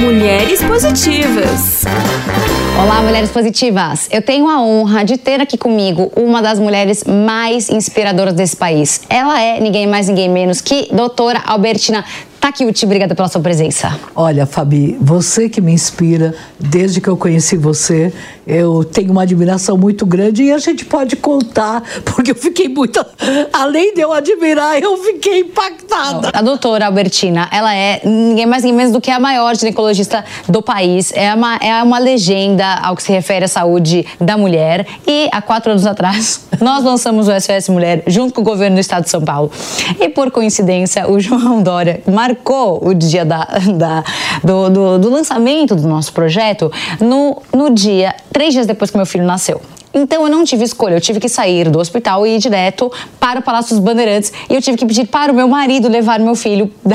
Mulheres Positivas. Olá, mulheres positivas! Eu tenho a honra de ter aqui comigo uma das mulheres mais inspiradoras desse país. Ela é ninguém mais, ninguém menos que doutora Albertina Takiyuchi, obrigada pela sua presença. Olha, Fabi, você que me inspira desde que eu conheci você, eu tenho uma admiração muito grande e a gente pode contar, porque eu fiquei muito. Além de eu admirar, eu fiquei impactada. A doutora Albertina, ela é ninguém mais ninguém menos do que a maior ginecologista do país. É uma, é uma legenda ao que se refere à saúde da mulher. E há quatro anos atrás, nós lançamos o SOS Mulher junto com o governo do estado de São Paulo. E por coincidência, o João Dória marcou o dia da, da do, do, do, lançamento do nosso projeto no, no dia, três dias depois que meu filho nasceu. Então eu não tive escolha, eu tive que sair do hospital e ir direto para o Palácio dos Bandeirantes e eu tive que pedir para o meu marido levar meu filho da,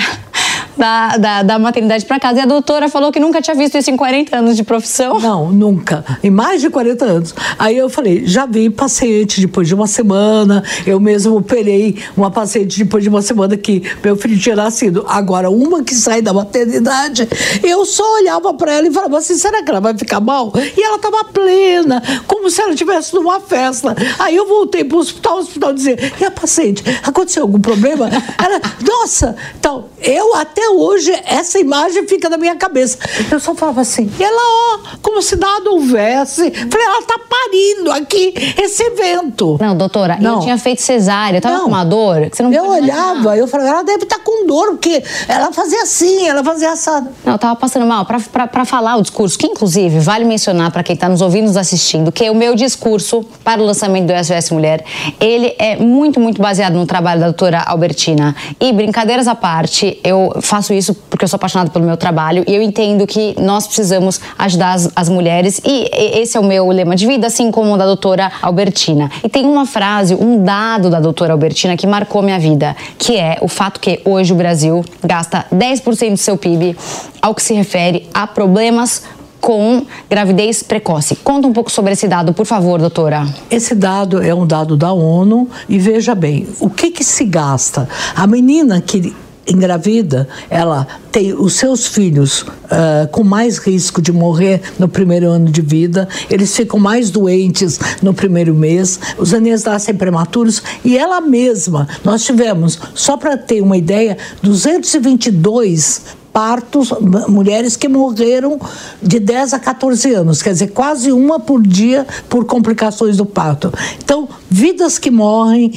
da, da, da maternidade para casa. E a doutora falou que nunca tinha visto isso em 40 anos de profissão. Não, nunca. Em mais de 40 anos. Aí eu falei, já vi paciente depois de uma semana, eu mesmo operei uma paciente depois de uma semana que meu filho tinha nascido. Agora, uma que sai da maternidade, eu só olhava para ela e falava assim, será que ela vai ficar mal? E ela estava plena, como se ela estivesse numa festa. Aí eu voltei para o hospital, o hospital dizia, e a paciente, aconteceu algum problema? Ela, nossa, então, eu até hoje essa imagem fica na minha cabeça. Eu só falava assim, e ela, ó, como se nada houvesse. Falei, ela tá parindo aqui esse evento. Não, doutora, não. eu tinha feito cesárea, eu tava não. com uma dor. Que você não eu olhava, eu falava, ela deve estar tá com dor, porque ela fazia assim, ela fazia assado. Não, eu tava passando mal. Pra, pra, pra falar o discurso, que inclusive vale mencionar para quem tá nos ouvindo, nos assistindo, que o meu discurso para o lançamento do SOS Mulher, ele é muito, muito baseado no trabalho da doutora Albertina. E brincadeiras à parte, eu faço isso porque eu sou apaixonada pelo meu trabalho e eu entendo que nós precisamos ajudar as, as mulheres e esse é o meu lema de vida, assim como o da doutora Albertina. E tem uma frase, um dado da doutora Albertina que marcou minha vida, que é o fato que hoje o Brasil gasta 10% do seu PIB ao que se refere a problemas com gravidez precoce. Conta um pouco sobre esse dado, por favor, doutora. Esse dado é um dado da ONU e veja bem, o que que se gasta? A menina que engravida, ela tem os seus filhos uh, com mais risco de morrer no primeiro ano de vida, eles ficam mais doentes no primeiro mês, os anéis nascem prematuros e ela mesma, nós tivemos, só para ter uma ideia, 222 partos, mulheres que morreram de 10 a 14 anos, quer dizer, quase uma por dia por complicações do parto. Então, vidas que morrem,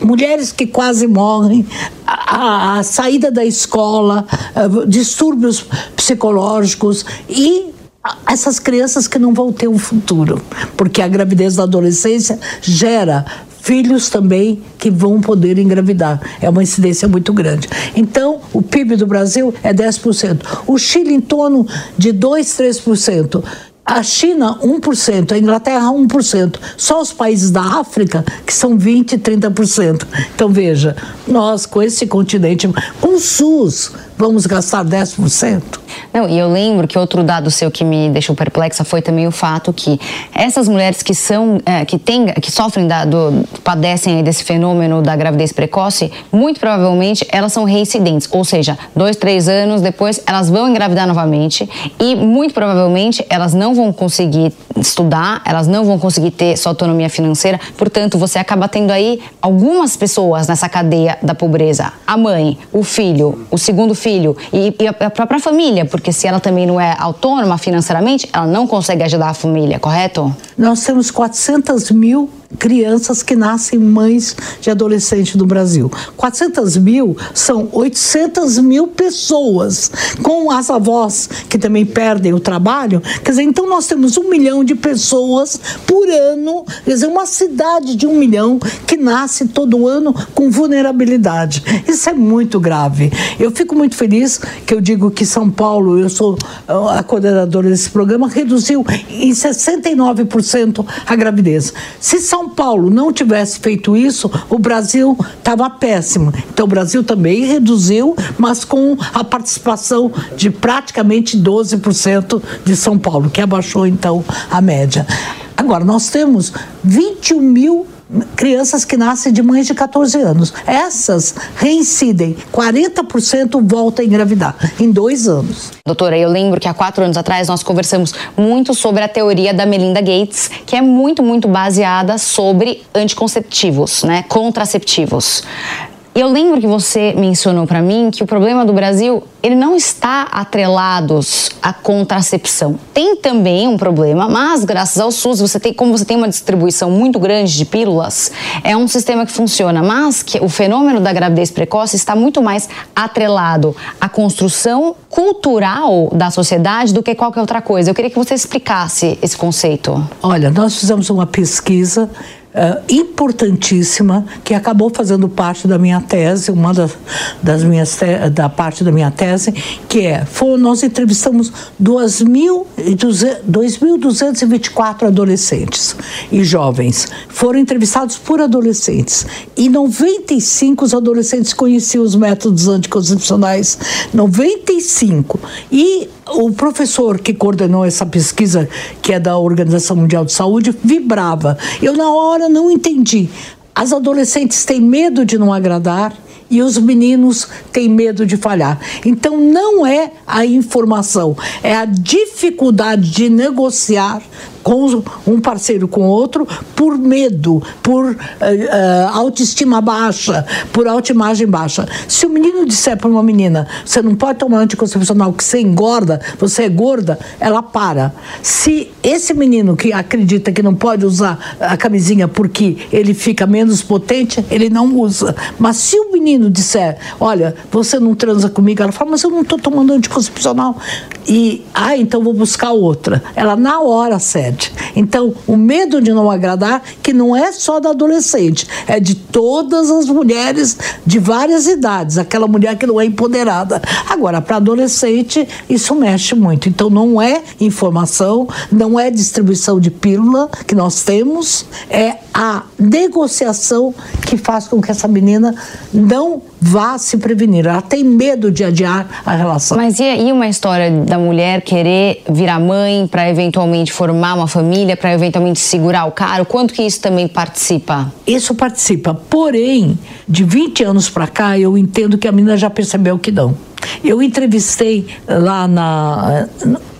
mulheres que quase morrem, a, a saída da escola, distúrbios psicológicos e essas crianças que não vão ter um futuro, porque a gravidez da adolescência gera filhos também que vão poder engravidar. É uma incidência muito grande. Então, o PIB do Brasil é 10%. O Chile em torno de 2, 3%. A China, 1%, a Inglaterra, 1%. Só os países da África, que são 20%, 30%. Então, veja, nós, com esse continente, com o SUS, vamos gastar 10%. Não, e eu lembro que outro dado seu que me deixou perplexa foi também o fato que essas mulheres que são, é, que têm, que sofrem da, do, padecem desse fenômeno da gravidez precoce, muito provavelmente elas são reincidentes, ou seja, dois, três anos depois elas vão engravidar novamente e muito provavelmente elas não vão conseguir estudar, elas não vão conseguir ter sua autonomia financeira, portanto você acaba tendo aí algumas pessoas nessa cadeia da pobreza, a mãe, o filho, o segundo filho e, e a própria família, porque se ela também não é autônoma financeiramente, ela não consegue ajudar a família, correto? Nós temos 400 mil crianças que nascem mães de adolescente no Brasil. 400 mil são 800 mil pessoas, com as avós que também perdem o trabalho. Quer dizer, então nós temos um milhão de pessoas por ano, quer dizer, uma cidade de um milhão que nasce todo ano com vulnerabilidade. Isso é muito grave. Eu fico muito feliz que eu digo que São Paulo, eu sou a coordenadora desse programa, reduziu em 69% a gravidez. Se São são Paulo não tivesse feito isso, o Brasil estava péssimo. Então o Brasil também reduziu, mas com a participação de praticamente 12% de São Paulo, que abaixou então a média. Agora, nós temos 21 mil crianças que nascem de mães de 14 anos. Essas reincidem, 40% volta a engravidar em dois anos. Doutora, eu lembro que há quatro anos atrás nós conversamos muito sobre a teoria da Melinda Gates, que é muito, muito baseada sobre anticonceptivos, né? Contraceptivos. Eu lembro que você mencionou para mim que o problema do Brasil ele não está atrelados à contracepção. Tem também um problema, mas graças ao SUS, você tem, como você tem uma distribuição muito grande de pílulas, é um sistema que funciona, mas que o fenômeno da gravidez precoce está muito mais atrelado à construção cultural da sociedade do que qualquer outra coisa. Eu queria que você explicasse esse conceito. Olha, nós fizemos uma pesquisa uh, importantíssima que acabou fazendo parte da minha tese, uma das, das minhas da parte da minha tese, que é, foi, nós entrevistamos 2.224 adolescentes e jovens. Foram entrevistados por adolescentes e 95 os adolescentes conheciam os métodos anticoncepcionais, 95. E o professor que coordenou essa pesquisa, que é da Organização Mundial de Saúde, vibrava. Eu, na hora, não entendi. As adolescentes têm medo de não agradar e os meninos têm medo de falhar. Então, não é a informação, é a dificuldade de negociar com um parceiro com outro por medo, por uh, autoestima baixa, por autoimagem baixa. Se o menino disser para uma menina, você não pode tomar anticoncepcional que você engorda, você é gorda, ela para. Se esse menino que acredita que não pode usar a camisinha porque ele fica menos potente, ele não usa. Mas se o menino disser, olha, você não transa comigo, ela fala, mas eu não estou tomando anticoncepcional. E, ah, então vou buscar outra. Ela na hora cede. edge. Então, o medo de não agradar, que não é só da adolescente, é de todas as mulheres de várias idades, aquela mulher que não é empoderada. Agora, para adolescente, isso mexe muito. Então, não é informação, não é distribuição de pílula que nós temos, é a negociação que faz com que essa menina não vá se prevenir. Ela tem medo de adiar a relação. Mas e, e uma história da mulher querer virar mãe para eventualmente formar uma família, para eventualmente segurar o cara? Quanto que isso também participa? Isso participa. Porém, de 20 anos para cá, eu entendo que a menina já percebeu que não. Eu entrevistei lá na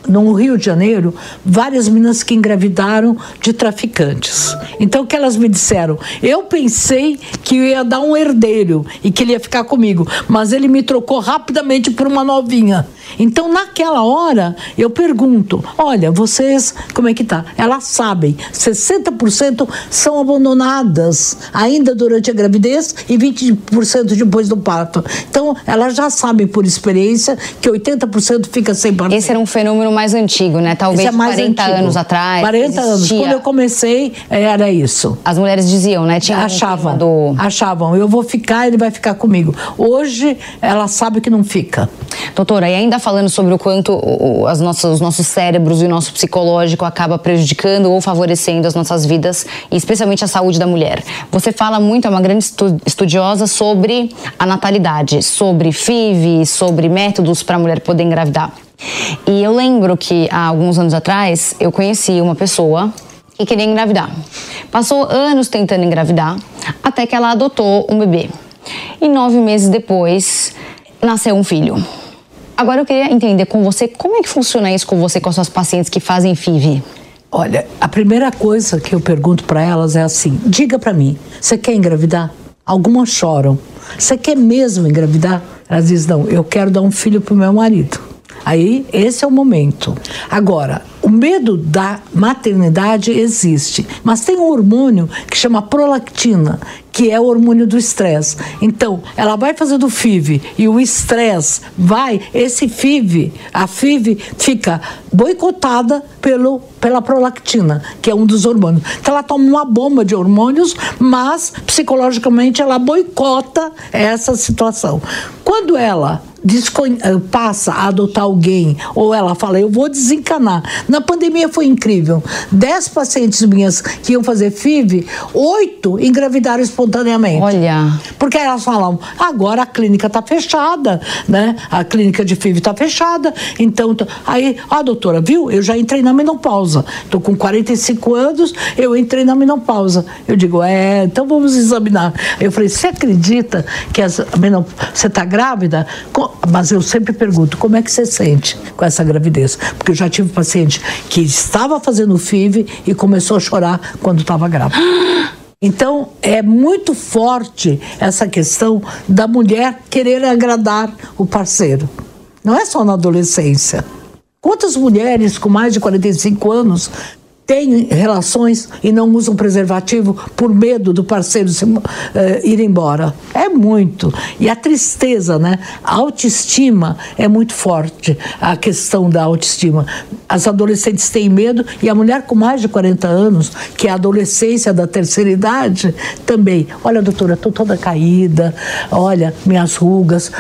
no Rio de Janeiro, várias meninas que engravidaram de traficantes. Então, o que elas me disseram? Eu pensei que eu ia dar um herdeiro e que ele ia ficar comigo, mas ele me trocou rapidamente por uma novinha. Então, naquela hora, eu pergunto: olha, vocês, como é que tá? Elas sabem, 60% são abandonadas ainda durante a gravidez e 20% depois do parto. Então, elas já sabem por experiência que 80% fica sem parto. Esse era um fenômeno mais antigo, né? Talvez é 40 antigo. anos atrás. 40 existia... anos. Quando eu comecei, era isso. As mulheres diziam, né? Tinha achavam, um do... achavam. Eu vou ficar, ele vai ficar comigo. Hoje, ela sabe que não fica. Doutora, e ainda falando sobre o quanto as nossas, os nossos cérebros e o nosso psicológico acaba prejudicando ou favorecendo as nossas vidas, e especialmente a saúde da mulher. Você fala muito, é uma grande estudiosa sobre a natalidade, sobre FIV, sobre métodos para a mulher poder engravidar. E eu lembro que há alguns anos atrás eu conheci uma pessoa que queria engravidar. Passou anos tentando engravidar até que ela adotou um bebê. E nove meses depois nasceu um filho. Agora eu queria entender com você como é que funciona isso com você, com as suas pacientes que fazem FIV. Olha, a primeira coisa que eu pergunto para elas é assim: diga para mim, você quer engravidar? Algumas choram. Você quer mesmo engravidar? Elas dizem: não, eu quero dar um filho pro meu marido. Aí, esse é o momento. Agora, o medo da maternidade existe, mas tem um hormônio que chama prolactina, que é o hormônio do estresse. Então, ela vai fazer do FIV e o estresse vai, esse FIV, a FIV fica boicotada pelo, pela prolactina, que é um dos hormônios. Então, ela toma uma bomba de hormônios, mas psicologicamente ela boicota essa situação. Quando ela eh, passa a adotar alguém, ou ela fala, eu vou desencanar. Na pandemia foi incrível. Dez pacientes minhas que iam fazer FIV, oito engravidaram espontaneamente. Olha. Porque elas falam, agora a clínica está fechada, né? A clínica de FIV está fechada, então. Aí, ah, doutora, viu? Eu já entrei na menopausa. Estou com 45 anos, eu entrei na menopausa. Eu digo, é, então vamos examinar. Eu falei, você acredita que as, você está grávida? Mas eu sempre pergunto, como é que você sente com essa gravidez? Porque eu já tive paciente que estava fazendo FIV e começou a chorar quando estava grávida. Então, é muito forte essa questão da mulher querer agradar o parceiro. Não é só na adolescência. Quantas mulheres com mais de 45 anos têm relações e não usam preservativo por medo do parceiro se, uh, ir embora. É muito. E a tristeza, né? A autoestima é muito forte, a questão da autoestima. As adolescentes têm medo e a mulher com mais de 40 anos, que é a adolescência da terceira idade, também. Olha, doutora, estou toda caída, olha, minhas rugas.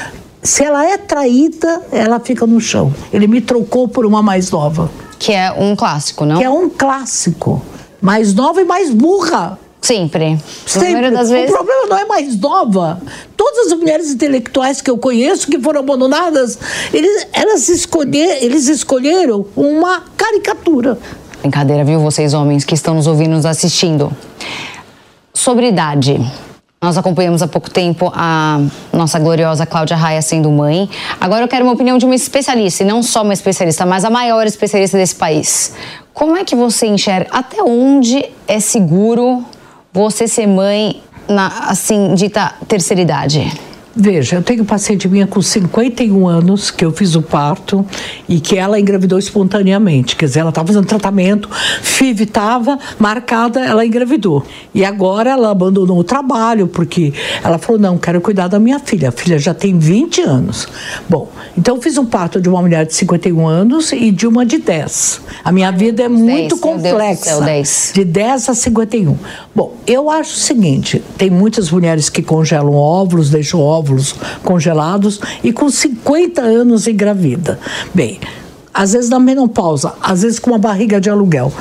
Se ela é traída, ela fica no chão. Ele me trocou por uma mais nova. Que é um clássico, não? Que é um clássico. Mais nova e mais burra. Sempre. Sempre. Das vezes... O problema não é mais nova. Todas as mulheres intelectuais que eu conheço que foram abandonadas, eles, elas escolher, eles escolheram uma caricatura. Brincadeira, viu, vocês homens que estão nos ouvindo, nos assistindo. Sobre idade. Nós acompanhamos há pouco tempo a nossa gloriosa Cláudia Raia sendo mãe. Agora eu quero uma opinião de uma especialista, e não só uma especialista, mas a maior especialista desse país. Como é que você enxerga até onde é seguro você ser mãe na assim dita terceira idade? Veja, eu tenho paciente minha com 51 anos que eu fiz o parto e que ela engravidou espontaneamente. Quer dizer, ela estava fazendo tratamento, FIV estava marcada, ela engravidou. E agora ela abandonou o trabalho porque ela falou: não, quero cuidar da minha filha. A filha já tem 20 anos. Bom, então eu fiz um parto de uma mulher de 51 anos e de uma de 10. A minha vida é muito 10, complexa. Céu, 10. De 10 a 51. Bom, eu acho o seguinte: tem muitas mulheres que congelam óvulos, deixam óvulos óvulos congelados e com 50 anos engravida. Bem, às vezes na menopausa, às vezes com uma barriga de aluguel.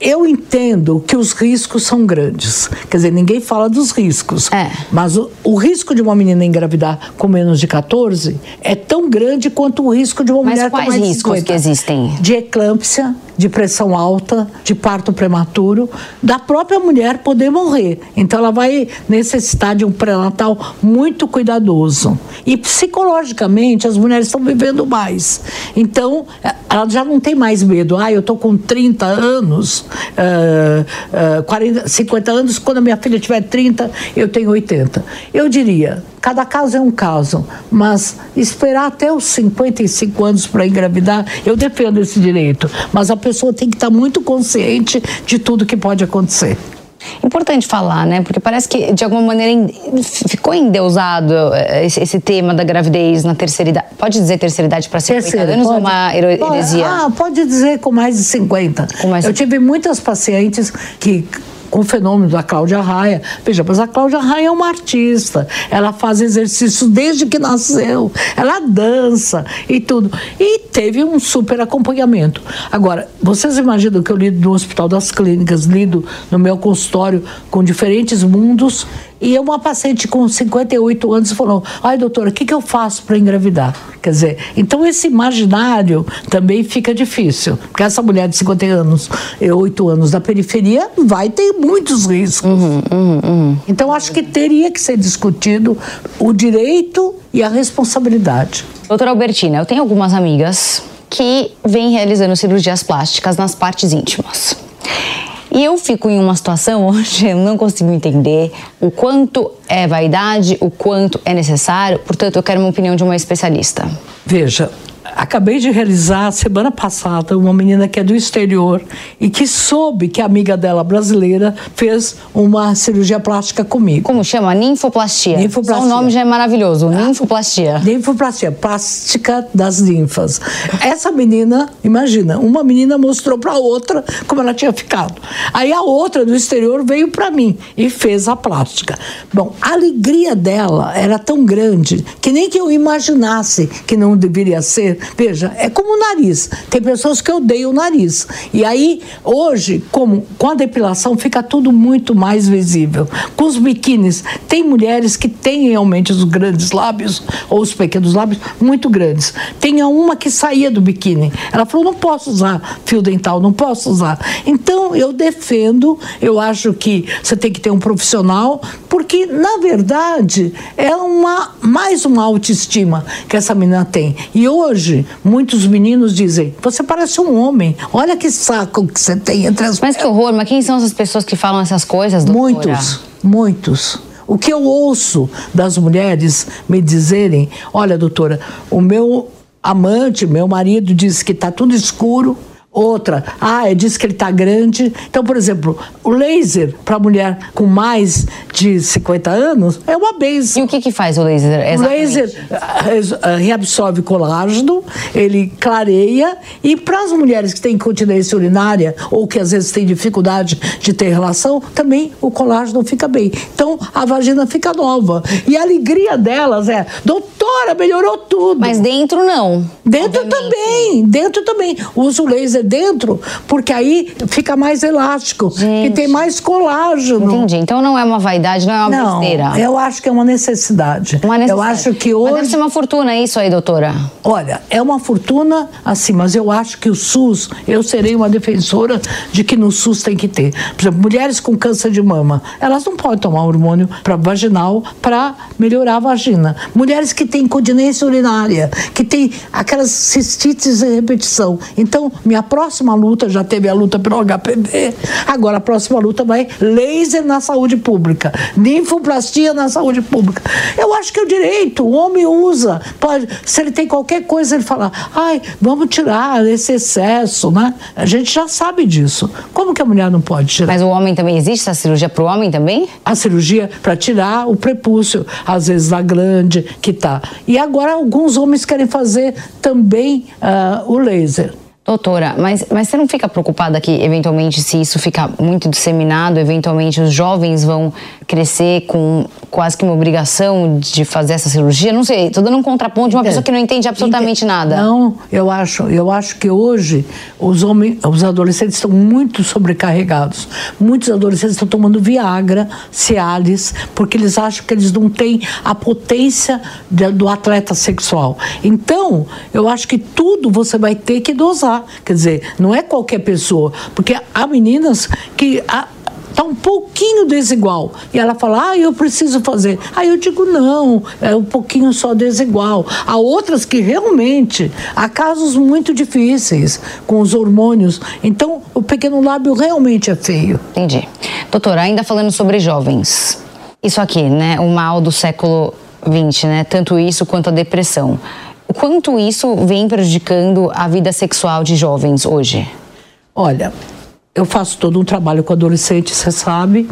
Eu entendo que os riscos são grandes. Quer dizer, ninguém fala dos riscos. É. Mas o, o, risco de uma menina engravidar com menos de 14 é tão grande quanto o risco de uma mas mulher com mais de 50. Mas quais riscos que existem? De eclâmpsia, de pressão alta, de parto prematuro, da própria mulher poder morrer. Então ela vai necessitar de um pré-natal muito cuidadoso. E psicologicamente as mulheres estão vivendo mais. Então ela já não tem mais medo. Ah, eu estou com 30 anos, uh, uh, 40, 50 anos, quando a minha filha tiver 30, eu tenho 80. Eu diria, Cada caso é um caso, mas esperar até os 55 anos para engravidar, eu defendo esse direito, mas a pessoa tem que estar muito consciente de tudo que pode acontecer. Importante falar, né? Porque parece que, de alguma maneira, ficou endeusado eh, esse, tema da gravidez na terceira idade. Pode dizer terceira idade para 50 terceira, anos pode, ou uma heresia? Ah, pode dizer com mais de 50. Com mais... Eu tive muitas pacientes que com o fenômeno da Cláudia Raia. Veja, mas a Cláudia Raia é uma artista, ela faz exercício desde que nasceu, ela dança e tudo. E teve um super acompanhamento. Agora, vocês imaginam que eu lido no Hospital das Clínicas, lido no meu consultório com diferentes mundos e uma paciente com 58 anos falou: ai, doutora, o que, que eu faço para engravidar? Quer dizer, então esse imaginário também fica difícil. Porque essa mulher de 50 anos, 8 anos da periferia, vai ter muitos riscos. Uhum, uhum, uhum. Então acho que teria que ser discutido o direito e a responsabilidade. Doutora Albertina, eu tenho algumas amigas que vêm realizando cirurgias plásticas nas partes íntimas. E eu fico em uma situação onde eu não consigo entender o quanto é vaidade, o quanto é necessário, portanto, eu quero uma opinião de uma especialista. Veja, acabei de realizar semana passada uma menina que é do exterior e que soube que a amiga dela brasileira fez uma cirurgia plástica comigo. Como chama? Ninfoplastia. Ninfoplastia. Só o nome já é maravilhoso. Ah, ninfoplastia. Ninfoplastia, plástica das ninfas. Essa menina, imagina, uma menina mostrou para outra como ela tinha ficado. Aí a outra do exterior veio para mim e fez a plástica. Bom, a alegria dela era tão grande que nem que eu imaginasse que não deveria ser veja, é como o nariz. Tem pessoas que odeiam o nariz. E aí, hoje, como com a depilação, fica tudo muito mais visível. Com os biquínis, tem mulheres que têm realmente os grandes lábios, ou os pequenos lábios, muito grandes. Tem uma que saía do biquíni. Ela falou: não posso usar fio dental, não posso usar. Então, eu defendo, eu acho que você tem que ter um profissional, porque, na verdade, é uma mais uma autoestima que essa menina tem. E hoje, muitos meninos dizem: você parece um homem, olha que saco que você tem entre as Mas que horror, mas quem são essas pessoas que falam essas coisas, doutora? Muitos, muitos. O que eu ouço das mulheres me dizerem: olha, doutora, o meu amante, meu marido, diz que está tudo escuro Outra, ah, é, diz que ele está grande. Então, por exemplo, o laser para mulher com mais de 50 anos é uma base. E o que, que faz o laser? Exatamente? O laser uh, reabsorve colágeno, ele clareia e para as mulheres que têm incontinência urinária ou que às vezes têm dificuldade de ter relação, também o colágeno fica bem. Então, a vagina fica nova. E a alegria delas é, doutora, melhorou tudo. Mas dentro não. Dentro obviamente. também, dentro também. Uso laser dentro, porque aí fica mais elástico Gente. e tem mais colágeno. Entendi. Então não é uma vaidade, não é uma não, besteira. Eu acho que é uma necessidade. Uma necessidade. Eu acho que hoje. Mas deve ser uma fortuna isso aí, doutora. Olha, é uma fortuna, assim, mas eu acho que o SUS, eu serei uma defensora de que no SUS tem que ter. Por exemplo, mulheres com câncer de mama, elas não podem tomar hormônio para vaginal para melhorar a vagina. Mulheres que têm incontinência urinária, que têm aquelas cistites em repetição. Então, minha próxima luta, já teve a luta pelo HPV, agora a próxima luta vai laser na saúde pública, ninfoplastia na saúde pública. Eu acho que é o direito, o homem usa, pode, se ele tem qualquer coisa, ele fala, ai, vamos tirar esse excesso, né? A gente já sabe disso. Como que a mulher não pode tirar? Mas o homem também existe essa cirurgia para o homem também? A cirurgia para tirar o prepúcio, às vezes da glande que tá. E agora alguns homens querem fazer também uh, o laser. Doutora, mas, mas você não fica preocupada que, eventualmente, se isso ficar muito disseminado, eventualmente os jovens vão crescer com quase que uma obrigação de fazer essa cirurgia? Não sei, estou dando um contraponto de uma pessoa que não entende absolutamente nada. Não, eu acho, eu acho que hoje os homens, os adolescentes estão muito sobrecarregados. Muitos adolescentes estão tomando Viagra, Cialis, porque eles acham que eles não têm a potência do atleta sexual. Então, eu acho que tudo você vai ter que dosar. Quer dizer, não é qualquer pessoa, porque há meninas que está um pouquinho desigual. E ela fala, ah, eu preciso fazer. Aí eu digo, não, é um pouquinho só desigual. Há outras que realmente, há casos muito difíceis com os hormônios. Então, o pequeno lábio realmente é feio. Entendi. Doutora, ainda falando sobre jovens. Isso aqui, né, o mal do século XX, né, tanto isso quanto a depressão. Quanto isso vem prejudicando a vida sexual de jovens hoje? Olha, eu faço todo um trabalho com adolescentes, você sabe,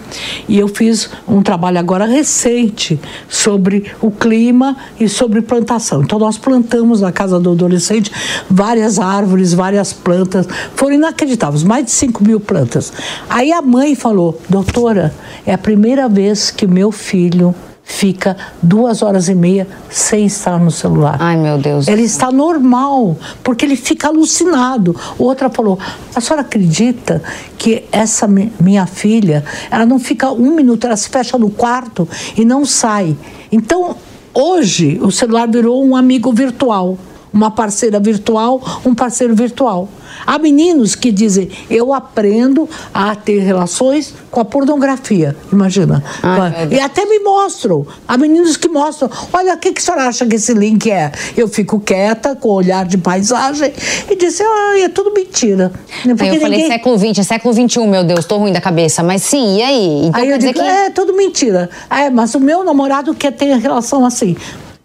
e eu fiz um trabalho agora recente sobre o clima e sobre plantação. Então, nós plantamos na casa do adolescente várias árvores, várias plantas, foram inacreditáveis, mais de 5 mil plantas. Aí a mãe falou: Doutora, é a primeira vez que meu filho fica duas horas e meia sem estar no celular. Ai, meu Deus. Ele está normal, porque ele fica alucinado. Outra falou: a senhora acredita que essa minha filha, ela não fica um minuto, ela se fecha no quarto e não sai. Então, hoje, o celular virou um amigo virtual uma parceira virtual, um parceiro virtual. Há meninos que dizem, eu aprendo a ter relações com a pornografia, imagina. Ai, e até me mostram. Há meninos que mostram, olha, o que, que a senhora acha que esse link é? Eu fico quieta, com olhar de paisagem, e disse, ah, é tudo mentira. Porque aí eu falei século XX, é século XXI, meu Deus, estou ruim da cabeça. Mas sim, e aí? Então aí eu digo, que... é tudo mentira. É, mas o meu namorado quer ter relação assim.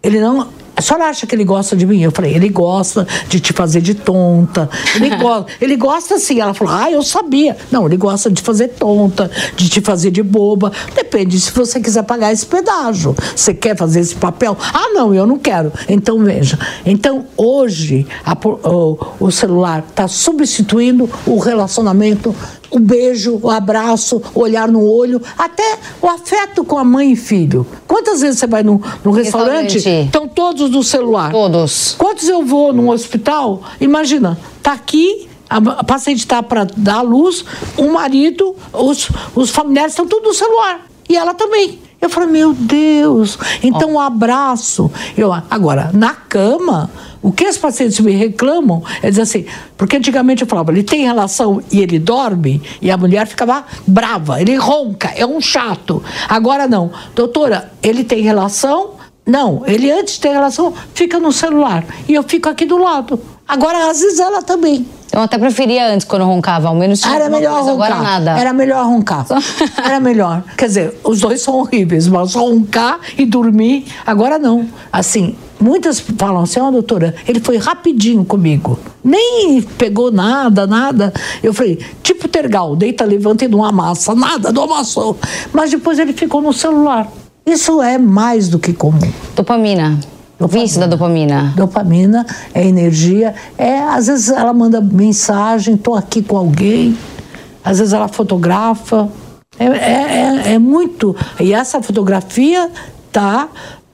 Ele não a senhora acha que ele gosta de mim? Eu falei, ele gosta de te fazer de tonta. Ele, go ele gosta assim. Ela falou, ah, eu sabia. Não, ele gosta de fazer tonta, de te fazer de boba. Depende se você quiser pagar esse pedágio. Você quer fazer esse papel? Ah, não, eu não quero. Então, veja. Então, hoje, a, o, o celular está substituindo o relacionamento o beijo, o abraço, o olhar no olho, até o afeto com a mãe e filho. Quantas vezes você vai no, no restaurante, Restaurante. estão todos no celular? Todos. Quantos eu vou num hospital? Imagina, tá aqui, a, a paciente está para dar à luz, o marido, os, os familiares estão tudo no celular. E ela também. Eu falei, meu Deus. Então, um abraço. Eu, agora, na cama, o que as pacientes me reclamam é dizer assim, porque antigamente eu falava, ele tem relação e ele dorme, e a mulher ficava brava, ele ronca, é um chato. Agora não. Doutora, ele tem relação, não, ele antes de ter relação fica no celular e eu fico aqui do lado. Agora, às vezes, ela também. Eu até preferia antes, quando roncava, ao menos tinha Era melhor coisa, roncar. agora nada. Era melhor roncar. Era melhor. Quer dizer, os dois são horríveis, mas roncar e dormir, agora não. Assim, muitas falam assim, ó, doutora, ele foi rapidinho comigo. Nem pegou nada, nada. Eu falei, tipo tergal, deita, levanta e não amassa. Nada, não amassou. Mas depois ele ficou no celular. Isso é mais do que comum. Dopamina. Vício da dopamina. Dopamina é energia. É, às vezes ela manda mensagem, estou aqui com alguém. Às vezes ela fotografa. É, é, é, é muito. E essa fotografia tá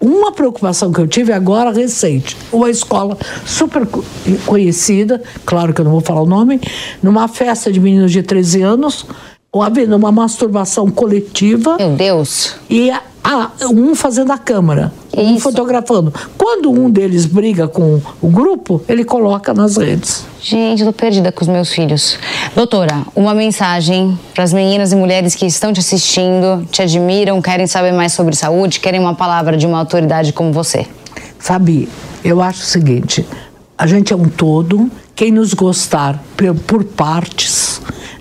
uma preocupação que eu tive agora recente. Uma escola super co- conhecida, claro que eu não vou falar o nome, numa festa de meninos de 13 anos, havendo uma masturbação coletiva Meu Deus. e a- a- um fazendo a câmera, um Isso. fotografando. Quando um deles briga com o grupo, ele coloca nas redes. Gente, eu tô perdida com os meus filhos. Doutora, uma mensagem para as meninas e mulheres que estão te assistindo, te admiram, querem saber mais sobre saúde, querem uma palavra de uma autoridade como você. Fabi, eu acho o seguinte: a gente é um todo, quem nos gostar por partes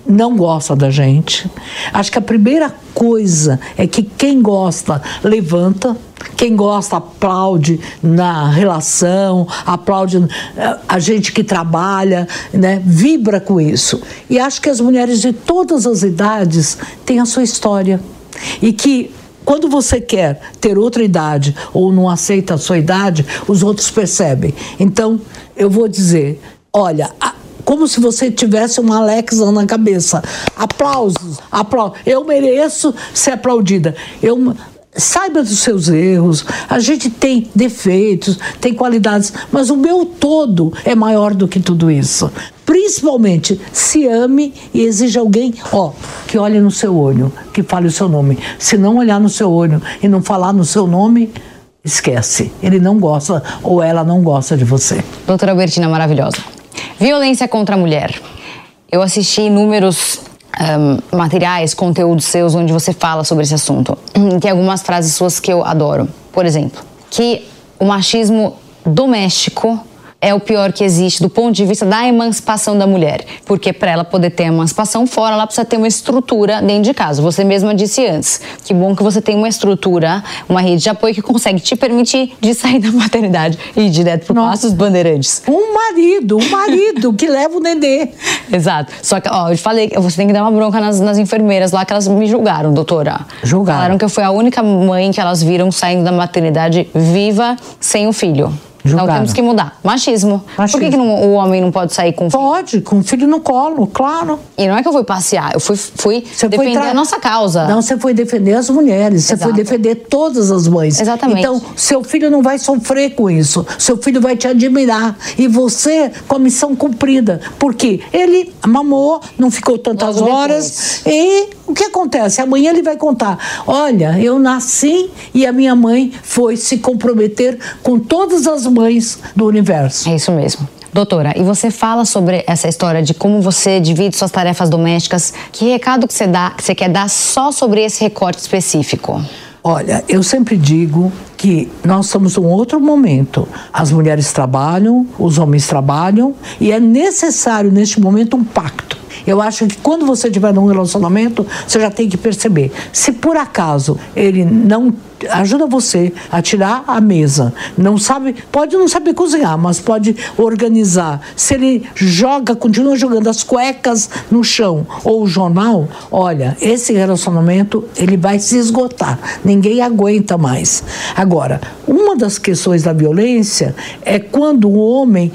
não gosta da gente. Acho que a primeira coisa é que quem gosta levanta, quem gosta aplaude na relação, aplaude eh, a gente que trabalha, né, vibra com isso. E acho que as mulheres de todas as idades têm a sua história. E que quando você quer ter outra idade ou não aceita a sua idade, os outros percebem. Então, eu vou dizer, olha, a- como se você tivesse uma Alexa na cabeça. Aplausos, aplausos. Eu mereço ser aplaudida. Eu saiba dos seus erros. A gente tem defeitos, tem qualidades, mas o meu todo é maior do que tudo isso. Principalmente, se ame e exija alguém, ó, que olhe no seu olho, que fale o seu nome. Se não olhar no seu olho e não falar no seu nome, esquece. Ele não gosta ou ela não gosta de você. Doutora Bertina, maravilhosa. Violência contra a mulher. Eu assisti inúmeros ahm, materiais, conteúdos seus onde você fala sobre esse assunto. Tem algumas frases suas que eu adoro. Por exemplo, que o machismo doméstico é o pior que existe do ponto de vista da emancipação da mulher. Porque para ela poder ter emancipação fora, ela precisa ter uma estrutura dentro de casa. Você mesma disse antes. Que bom que você tem uma estrutura, uma rede de apoio que consegue te permitir de sair da maternidade e ir direto para Passos Bandeirantes. Um marido, um marido que leva o nenê. Exato. Só que, ó, eu te falei, que você tem que dar uma bronca nas, nas enfermeiras lá que elas me julgaram, doutora. Julgaram. Falaram que eu fui a única mãe que elas viram saindo da maternidade viva sem o filho. Então Julgaram. temos que mudar. Machismo. Por que, Machismo. que não- o homem não pode sair com o filho? Pode, com o filho no colo, claro. E não é que eu fui passear, eu fui, fui Você foi defender tra- a nossa causa. Não, você foi defender as mulheres, você foi defender todas as mães. Exatamente. Então, seu filho não vai sofrer com isso. Seu filho vai te admirar. E você com a missão cumprida. Porque ele mamou, não ficou tantas Logo horas. E o que acontece? Amanhã ele vai contar: olha, eu nasci e a minha mãe foi se comprometer com todas as mães do universo. É isso mesmo. Doutora, e você fala sobre essa história de como você divide suas tarefas domésticas. Que recado que você dá, que você quer dar só sobre esse recorte específico? Olha, eu sempre digo que nós estamos num outro momento. As mulheres trabalham, os homens trabalham e é necessário neste momento um pacto. Eu acho que quando você estiver num relacionamento, você já tem que perceber. Se por acaso ele não ajuda você a tirar a mesa. Não sabe, pode não saber cozinhar, mas pode organizar. Se ele joga, continua jogando as cuecas no chão ou o jornal, olha, esse relacionamento ele vai se esgotar. Ninguém aguenta mais. Agora, uma das questões da violência é quando o homem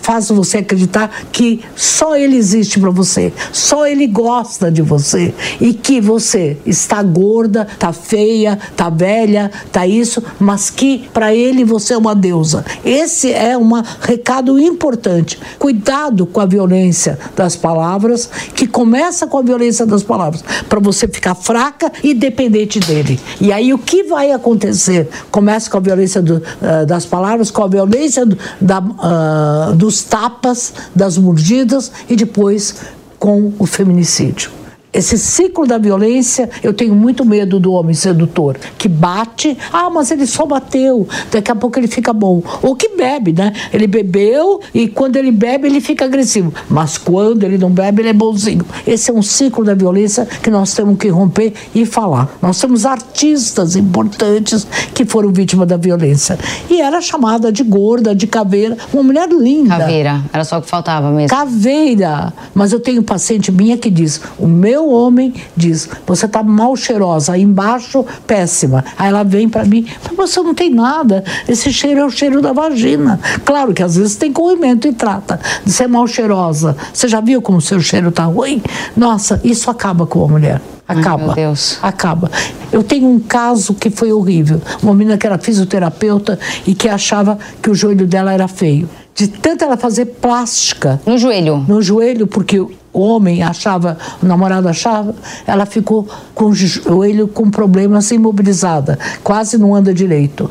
faz você acreditar que só ele existe para você, só ele gosta de você e que você está gorda, está feia, está velha, está isso, mas que para ele você é uma deusa. Esse é um recado importante. Cuidado com a violência das palavras, que começa com a violência das palavras, para você ficar fraca e dependente dele. E aí o que vai acontecer? Começa com a violência do, uh, das palavras, com a violência do, da, uh, dos tapas, das mordidas e depois com o feminicídio. Esse ciclo da violência, eu tenho muito medo do homem sedutor, que bate, ah, mas ele só bateu, daqui a pouco ele fica bom. Ou que bebe, né? Ele bebeu e quando ele bebe ele fica agressivo, mas quando ele não bebe ele é bonzinho. Esse é um ciclo da violência que nós temos que romper e falar. Nós temos artistas importantes que foram vítimas da violência. E era chamada de gorda, de caveira, uma mulher linda. Caveira, era só o que faltava mesmo. Caveira. Mas eu tenho paciente minha que diz: o meu meu homem diz: Você está mal cheirosa, aí embaixo, péssima. Aí ela vem para mim: Você não tem nada, esse cheiro é o cheiro da vagina. Claro que às vezes tem corrimento e trata de ser mal cheirosa. Você já viu como o seu cheiro está ruim? Nossa, isso acaba com a mulher. Acaba. Ai, meu Deus. Acaba. Eu tenho um caso que foi horrível. Uma menina que era fisioterapeuta e que achava que o joelho dela era feio. De tanto ela fazer plástica. No joelho? No joelho, porque o homem achava, o namorado achava, ela ficou com o joelho com problemas imobilizada, quase não anda direito.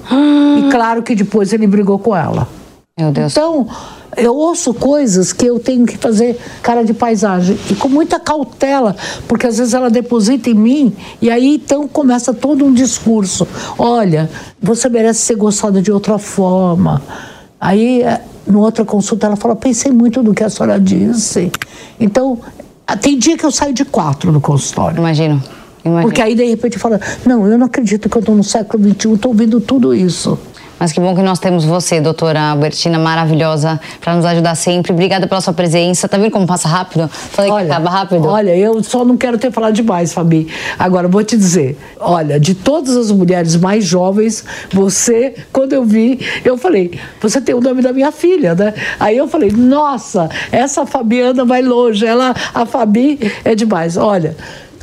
E claro que depois ele brigou com ela. Meu Deus. Então, eu ouço coisas que eu tenho que fazer cara de paisagem e com muita cautela, porque às vezes ela deposita em mim e aí então começa todo um discurso. Olha, você merece ser gostada de outra forma. Aí no outra consulta, ela fala: pensei muito do que a senhora disse. Então, tem dia que eu saio de quatro no consultório. Imagino. Imagino. Porque aí, de repente, fala: não, eu não acredito que eu estou no século XXI, estou ouvindo tudo isso. Mas que bom que nós temos você, doutora Albertina, maravilhosa, para nos ajudar sempre. Obrigada pela sua presença. Tá vendo como passa rápido? Falei olha, que acaba rápido. Olha, eu só não quero ter falado demais, Fabi. Agora, vou te dizer: olha, de todas as mulheres mais jovens, você, quando eu vi, eu falei, você tem o nome da minha filha, né? Aí eu falei, nossa, essa Fabiana vai longe. Ela, a Fabi é demais. Olha,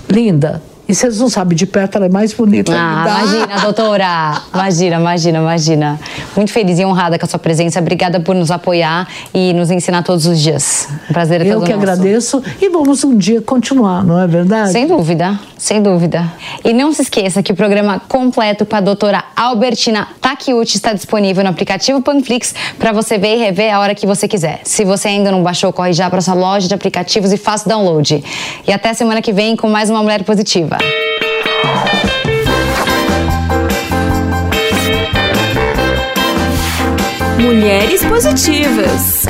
linda, e vocês não sabem, de perto ela é mais bonita. Ah, imagina, doutora. Imagina, imagina, imagina. Muito feliz e honrada com a sua presença. Obrigada por nos apoiar e nos ensinar todos os dias. Um prazer é Eu que nosso. agradeço e vamos um dia continuar, não é verdade? Sem dúvida, sem dúvida. E não se esqueça que o programa completo com a doutora Albertina Takiuchi está disponível no aplicativo Panflix para você ver e rever a hora que você quiser. Se você ainda não baixou, corre já para sua loja de aplicativos e faça o download. E até semana que vem com mais uma Mulher Positiva. Mulheres Positivas.